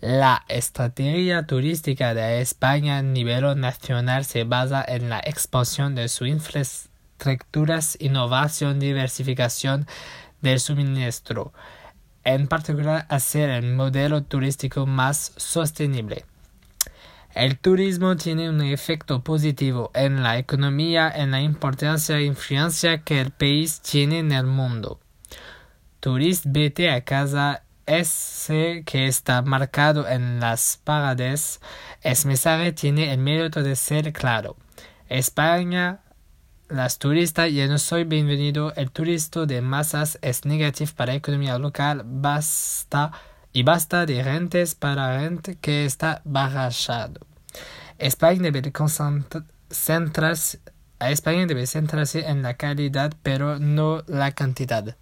La estrategia turística de España a nivel nacional se basa en la expansión de sus infraestructuras, innovación, diversificación del suministro, en particular hacer el modelo turístico más sostenible. El turismo tiene un efecto positivo en la economía en la importancia e influencia que el país tiene en el mundo. Turist vete a casa ese que está marcado en las paredes, es mensaje tiene el mérito de ser claro. España, las turistas, ya no soy bienvenido. El turismo de masas es negativo para la economía local. Basta y basta de rentes para gente que está barrachado. España debe centrarse, España debe centrarse en la calidad, pero no la cantidad.